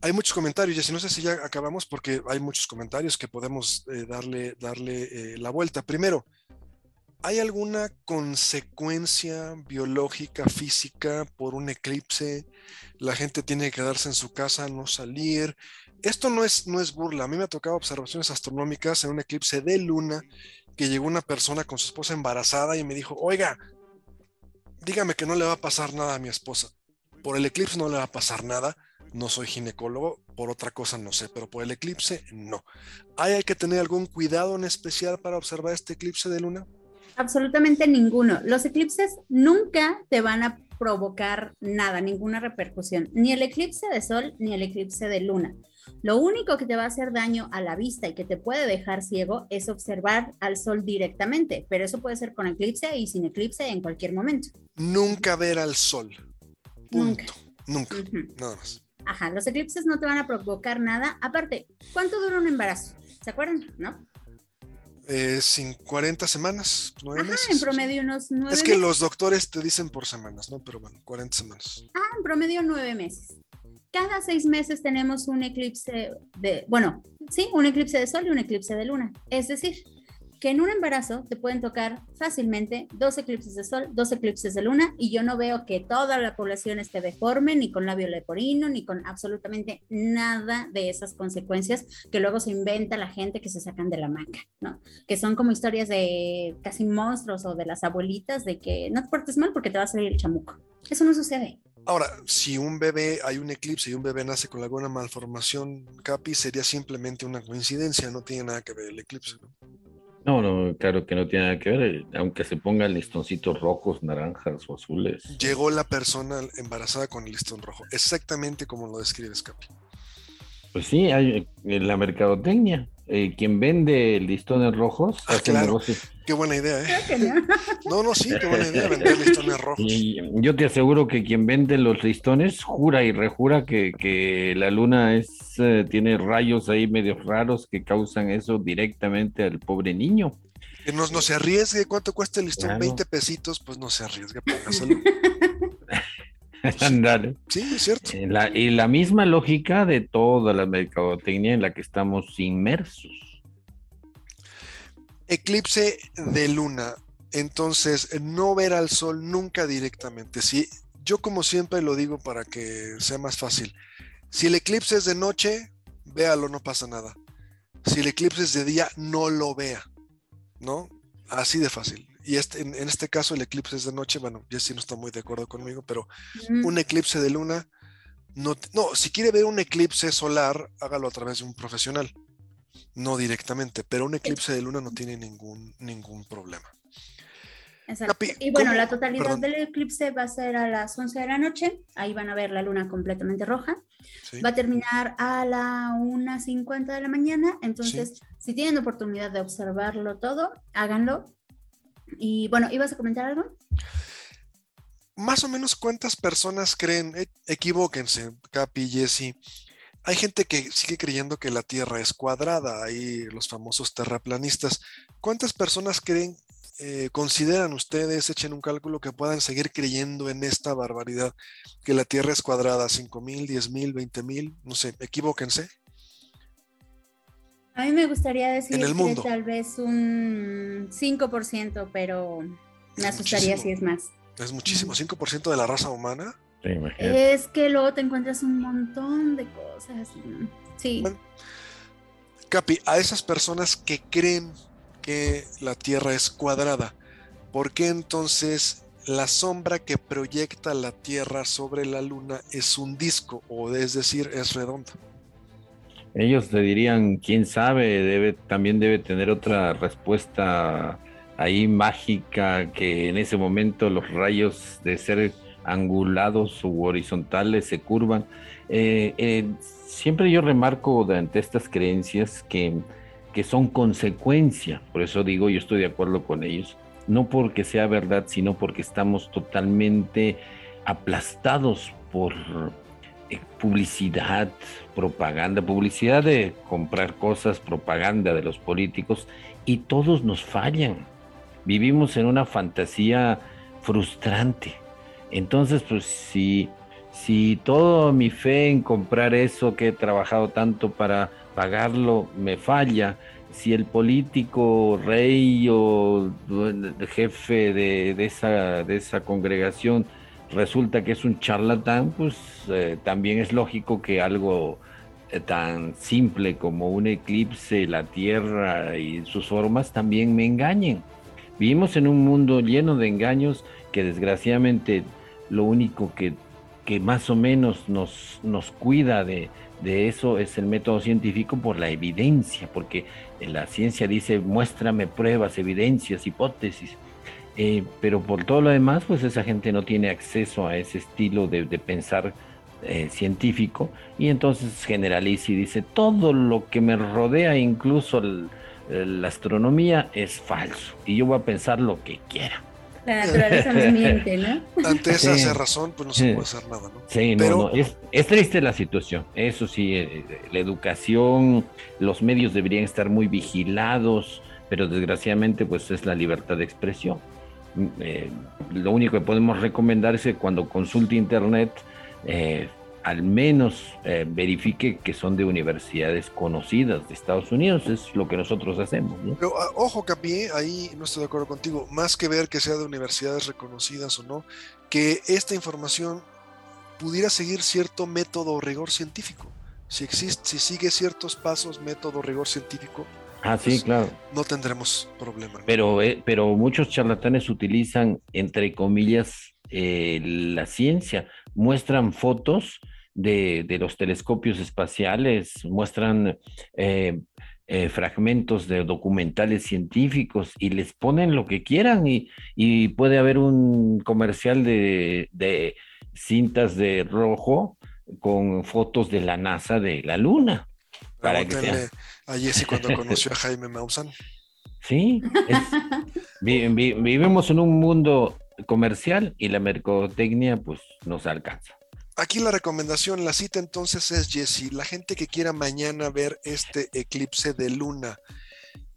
Speaker 1: hay muchos comentarios, y no sé si ya acabamos porque hay muchos comentarios que podemos eh, darle, darle eh, la vuelta. Primero, ¿hay alguna consecuencia biológica, física por un eclipse? La gente tiene que quedarse en su casa, no salir. Esto no es, no es burla. A mí me ha tocado observaciones astronómicas en un eclipse de luna que llegó una persona con su esposa embarazada y me dijo, oiga, dígame que no le va a pasar nada a mi esposa. Por el eclipse no le va a pasar nada no soy ginecólogo, por otra cosa no sé, pero por el eclipse no. ¿Hay, que tener algún cuidado en especial para observar este eclipse de luna?
Speaker 2: Absolutamente ninguno. Los eclipses nunca te van a provocar nada, ninguna repercusión, ni el eclipse de sol ni el eclipse de luna. Lo único que te va a hacer daño a la vista y que te puede dejar ciego es observar al sol directamente, pero eso puede ser con eclipse y sin eclipse en cualquier momento.
Speaker 1: Nunca ver al sol. Punto. Nunca. Nada más.
Speaker 2: Ajá, los eclipses no te van a provocar nada. Aparte, ¿cuánto dura un embarazo? ¿Se acuerdan? ¿No?
Speaker 1: Eh, sin 40 semanas, nueve meses.
Speaker 2: En promedio unos nueve
Speaker 1: Es que los doctores te dicen por semanas, ¿no? Pero bueno, 40 semanas.
Speaker 2: Ah, en promedio nueve meses. Cada seis meses tenemos un eclipse de, bueno, sí, un eclipse de sol y un eclipse de luna. Es decir, que en un embarazo te pueden tocar fácilmente dos eclipses de sol, dos eclipses de luna, y yo no veo que toda la población esté deforme, ni con labio leporino, ni con absolutamente nada de esas consecuencias que luego se inventa la gente que se sacan de la manga, ¿no? Que son como historias de casi monstruos o de las abuelitas de que no te portes mal porque te va a salir el chamuco. Eso no sucede.
Speaker 1: Ahora, si un bebé, hay un eclipse y un bebé nace con alguna malformación, Capi, sería simplemente una coincidencia, no tiene nada que ver el eclipse, ¿no?
Speaker 3: No, no, claro que no tiene nada que ver, eh, aunque se pongan listoncitos rojos, naranjas o azules.
Speaker 1: Llegó la persona embarazada con el listón rojo, exactamente como lo describes, Capi.
Speaker 3: Pues sí, hay en la mercadotecnia. Eh, quien vende listones rojos
Speaker 1: ah, hace claro. Qué buena idea, ¿eh? No. no, sí, qué buena idea vender listones rojos.
Speaker 3: Y yo te aseguro que quien vende los listones jura y rejura que, que la luna es eh, tiene rayos ahí medio raros que causan eso directamente al pobre niño.
Speaker 1: Que no, no se arriesgue, ¿cuánto cuesta el listón? 20 pesitos, pues no se arriesgue, póngaselo.
Speaker 3: Andale.
Speaker 1: Sí, es cierto.
Speaker 3: Eh, y la misma lógica de toda la mercadotecnia en la que estamos inmersos.
Speaker 1: Eclipse de luna. Entonces, no ver al sol nunca directamente. Si, yo como siempre lo digo para que sea más fácil. Si el eclipse es de noche, véalo, no pasa nada. Si el eclipse es de día, no lo vea. ¿No? Así de fácil y este, en, este caso el eclipse es de noche, bueno, Jessy no está muy de acuerdo conmigo, pero un eclipse de luna, no, no, si quiere ver un eclipse solar, hágalo a través de un profesional, no directamente, pero un eclipse de luna no tiene ningún, ningún problema.
Speaker 2: Exacto. y bueno, la totalidad del eclipse va a ser a las 11 de la noche, ahí van a ver la luna completamente roja. Va a terminar a la 1.50 de la mañana, entonces si tienen oportunidad de observarlo todo, háganlo. Y bueno, ¿ibas a comentar algo?
Speaker 1: Más o menos cuántas personas creen, e, equivóquense, Capi, Jesse. Hay gente que sigue creyendo que la Tierra es cuadrada, hay los famosos terraplanistas. ¿Cuántas personas creen, eh, consideran ustedes, echen un cálculo, que puedan seguir creyendo en esta barbaridad, que la Tierra es cuadrada? ¿5 mil, 10 mil, 20 mil? No sé, equivóquense.
Speaker 2: A mí me gustaría decir que tal vez un 5%, pero me asustaría si es más.
Speaker 1: Es muchísimo, 5% de la raza humana.
Speaker 2: es que luego te encuentras un montón de cosas. Sí.
Speaker 1: Capi, a esas personas que creen que la Tierra es cuadrada, ¿por qué entonces la sombra que proyecta la Tierra sobre la Luna es un disco, o es decir, es redonda?
Speaker 3: Ellos te dirían, quién sabe, también debe tener otra respuesta ahí mágica que en ese momento los rayos de ser angulados u horizontales se curvan. Eh, eh, siempre yo remarco ante estas creencias que, que son consecuencia, por eso digo, yo estoy de acuerdo con ellos, no porque sea verdad, sino porque estamos totalmente aplastados por, publicidad, propaganda, publicidad de comprar cosas, propaganda de los políticos, y todos nos fallan. Vivimos en una fantasía frustrante. Entonces, pues si, si toda mi fe en comprar eso que he trabajado tanto para pagarlo me falla, si el político rey o jefe de, de, esa, de esa congregación resulta que es un charlatán, pues eh, también es lógico que algo eh, tan simple como un eclipse, la Tierra y sus formas también me engañen. Vivimos en un mundo lleno de engaños que desgraciadamente lo único que, que más o menos nos, nos cuida de, de eso es el método científico por la evidencia, porque la ciencia dice muéstrame pruebas, evidencias, hipótesis. Eh, pero por todo lo demás, pues esa gente no tiene acceso a ese estilo de, pensar eh, científico y entonces generaliza y dice todo lo que me rodea, incluso la astronomía, es falso y yo voy a pensar lo que quiera.
Speaker 2: La naturaleza nos miente, ¿no?
Speaker 1: Ante esa razón, pues no se puede hacer nada, ¿no?
Speaker 3: Sí, no, Es, es, triste la situación. Eso sí, eh, la educación, los medios deberían estar muy vigilados, pero desgraciadamente, pues es la libertad de expresión. Eh, lo único que podemos recomendar es que cuando consulte Internet, eh, al menos eh, verifique que son de universidades conocidas de Estados Unidos, es lo que nosotros hacemos.
Speaker 1: Pero ah, ojo, Capi, ahí no estoy de acuerdo contigo, más que ver que sea de universidades reconocidas o no, que esta información pudiera seguir cierto método o rigor científico. Si, existe, si sigue ciertos pasos, método, rigor científico,
Speaker 3: Ah, sí, claro.
Speaker 1: No tendremos problema.
Speaker 3: Pero, eh, pero muchos charlatanes utilizan, entre comillas, eh, la ciencia. Muestran fotos de, los telescopios espaciales, muestran eh, fragmentos de documentales científicos y les ponen lo que quieran y, y puede haber un comercial de, de cintas de rojo con fotos de la NASA de la Luna.
Speaker 1: Para que a Jesse cuando conoció a Jaime Maussan.
Speaker 3: Sí, vivimos en un mundo comercial y la mercotecnia pues nos alcanza.
Speaker 1: Aquí la recomendación, la cita entonces es Jesse, la gente que quiera mañana ver este eclipse de luna,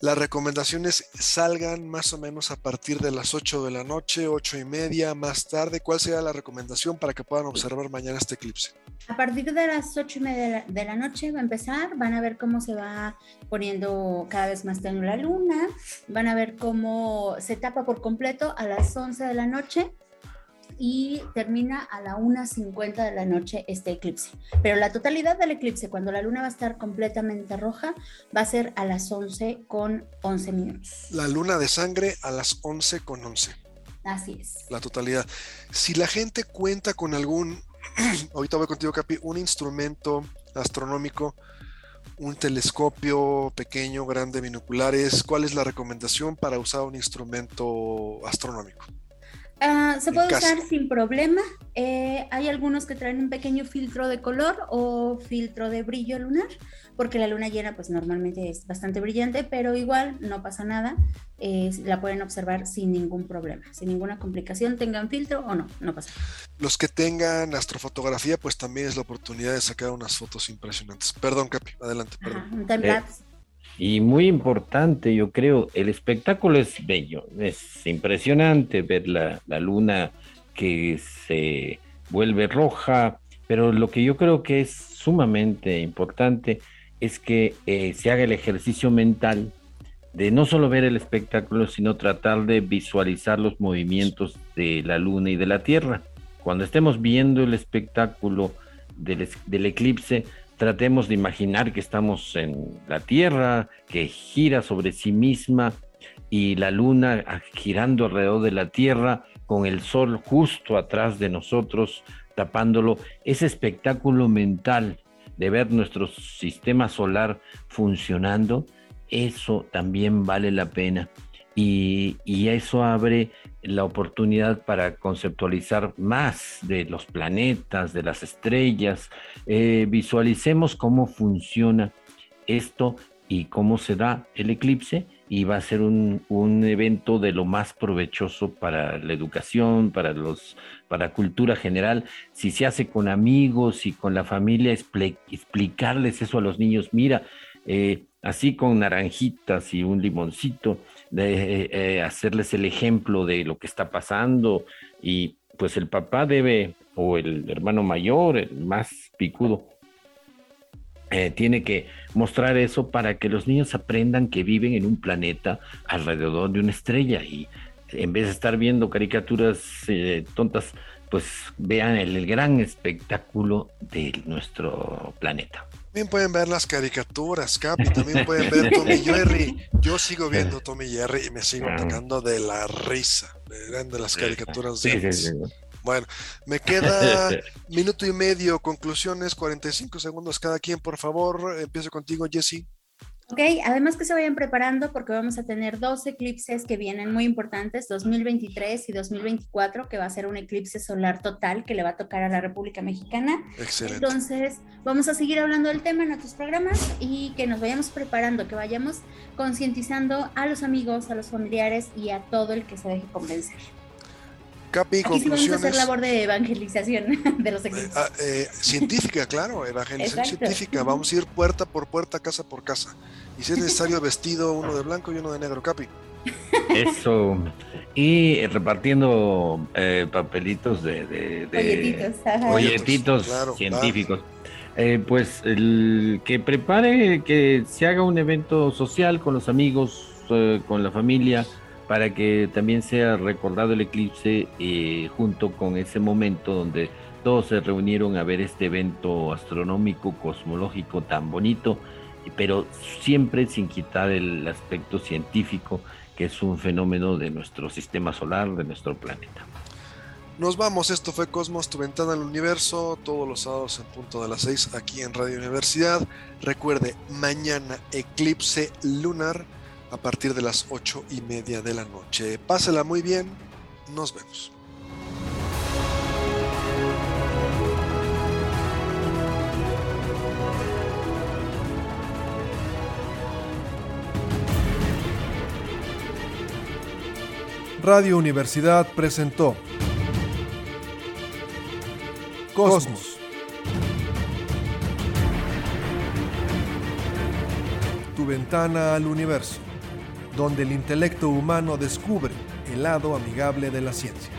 Speaker 1: las recomendaciones salgan más o menos a partir de las 8 de la noche, 8 y media, más tarde. ¿Cuál sería la recomendación para que puedan observar mañana este eclipse?
Speaker 2: A partir de las 8 y media de la, noche va a empezar, van a ver cómo se va poniendo cada vez más tenue la luna, van a ver cómo se tapa por completo a las 11 de la noche y termina a la 1.50 de la noche este eclipse. Pero la totalidad del eclipse, cuando la luna va a estar completamente roja, va a ser a las 11 con 11 minutos.
Speaker 1: La luna de sangre a las 11 con 11.
Speaker 2: Así es.
Speaker 1: La totalidad. Si la gente cuenta con algún, ahorita voy contigo, Capi, un instrumento astronómico, un telescopio pequeño, grande, binoculares, ¿cuál es la recomendación para usar un instrumento astronómico?
Speaker 2: Ah, se puede usar sin problema. Eh, hay algunos que traen un pequeño filtro de color o filtro de brillo lunar, porque la luna llena pues normalmente es bastante brillante, pero igual no pasa nada. la pueden observar sin ningún problema, sin ninguna complicación, tengan filtro o no, no pasa nada.
Speaker 1: Los que tengan astrofotografía pues también es la oportunidad de sacar unas fotos impresionantes. Perdón, Capi, adelante. Perdón. un
Speaker 3: y muy importante, yo creo, el espectáculo es bello, es impresionante ver la, luna que se vuelve roja, pero lo que yo creo que es sumamente importante es que eh, se haga el ejercicio mental de no solo ver el espectáculo, sino tratar de visualizar los movimientos de la luna y de la tierra. Cuando estemos viendo el espectáculo del, del eclipse, tratemos de imaginar que estamos en la Tierra, que gira sobre sí misma y la luna ah, girando alrededor de la Tierra con el sol justo atrás de nosotros, tapándolo. Ese espectáculo mental de ver nuestro sistema solar funcionando, eso también vale la pena. Y, eso abre la oportunidad para conceptualizar más de los planetas, de las estrellas. Eh, visualicemos cómo funciona esto y cómo se da el eclipse y va a ser un, un, evento de lo más provechoso para la educación, para los, para cultura general. Si se hace con amigos y con la familia, explicarles eso a los niños. Mira, eh, así con naranjitas y un limoncito, de eh, hacerles el ejemplo de lo que está pasando y pues el papá debe, o el hermano mayor, el más picudo, eh, tiene que mostrar eso para que los niños aprendan que viven en un planeta alrededor de una estrella y en vez de estar viendo caricaturas eh, tontas, pues vean el gran espectáculo de nuestro planeta.
Speaker 1: También pueden ver las caricaturas, Capi, también pueden ver Tommy Jerry. Yo sigo viendo Tommy Jerry y me sigo tocando de la risa. de las caricaturas de Bueno, me queda minuto y medio, conclusiones, 45 segundos cada quien, por favor. Empiezo contigo, Jesse.
Speaker 2: Ok, además que se vayan preparando porque vamos a tener dos eclipses que vienen muy importantes, 2023 y 2024, que va a ser un eclipse solar total que le va a tocar a la República Mexicana.
Speaker 1: Excelente.
Speaker 2: Entonces, vamos a seguir hablando del tema en otros programas y que nos vayamos preparando, que vayamos concientizando a los amigos, a los familiares y a todo el que se deje convencer.
Speaker 1: Capi,
Speaker 2: Aquí sí vamos a
Speaker 1: conclusiones.
Speaker 2: hacer labor de evangelización de los
Speaker 1: Eh, ah, eh, científica, claro, evangelización
Speaker 2: Exacto.
Speaker 1: científica. Vamos a ir puerta por puerta, casa por casa. Y si es necesario, vestido uno de blanco y uno de negro, Capi.
Speaker 3: Eso. Y repartiendo eh, papelitos de, de- de-
Speaker 2: ajá.
Speaker 1: Claro,
Speaker 3: científicos. Eh, pues el que prepare, que se haga un evento social con los amigos, eh, con la familia, para que también sea recordado el eclipse eh, junto con ese momento donde todos se reunieron a ver este evento astronómico, cosmológico tan bonito, pero siempre sin quitar el aspecto científico, que es un fenómeno de nuestro sistema solar, de nuestro planeta.
Speaker 1: Nos vamos, esto fue Cosmos, tu ventana al universo, todos los sábados en punto de las 6 aquí en Radio Universidad. Recuerde, mañana eclipse lunar a partir de las 8 y media de la noche. Pásela muy bien, nos vemos.
Speaker 4: Radio Universidad presentó Cosmos. Tu ventana al universo, donde el intelecto humano descubre el lado amigable de la ciencia.